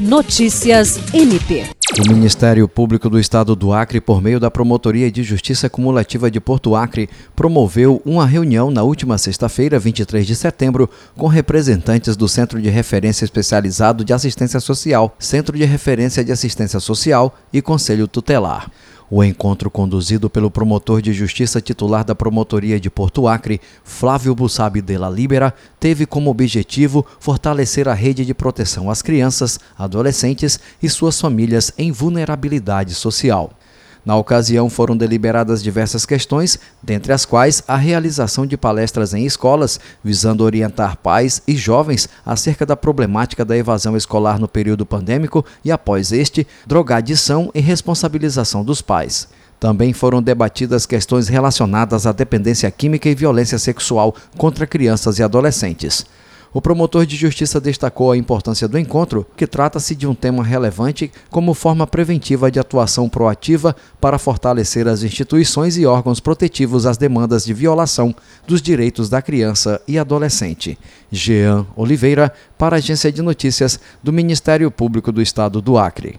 Notícias MP. O Ministério Público do Estado do Acre, por meio da Promotoria de Justiça Cumulativa de Porto Acre, promoveu uma reunião na última sexta-feira, 23 de setembro, com representantes do Centro de Referência Especializado de Assistência Social, Centro de Referência de Assistência Social e Conselho Tutelar. O encontro conduzido pelo promotor de justiça titular da Promotoria de Porto Acre, Flávio Bussabi de la Libera, teve como objetivo fortalecer a rede de proteção às crianças, adolescentes e suas famílias em vulnerabilidade social. Na ocasião, foram deliberadas diversas questões, dentre as quais a realização de palestras em escolas, visando orientar pais e jovens acerca da problemática da evasão escolar no período pandêmico e, após este, drogadição e responsabilização dos pais. Também foram debatidas questões relacionadas à dependência química e violência sexual contra crianças e adolescentes. O promotor de justiça destacou a importância do encontro, que trata-se de um tema relevante como forma preventiva de atuação proativa para fortalecer as instituições e órgãos protetivos às demandas de violação dos direitos da criança e adolescente. Jean Oliveira, para a Agência de Notícias do Ministério Público do Estado do Acre.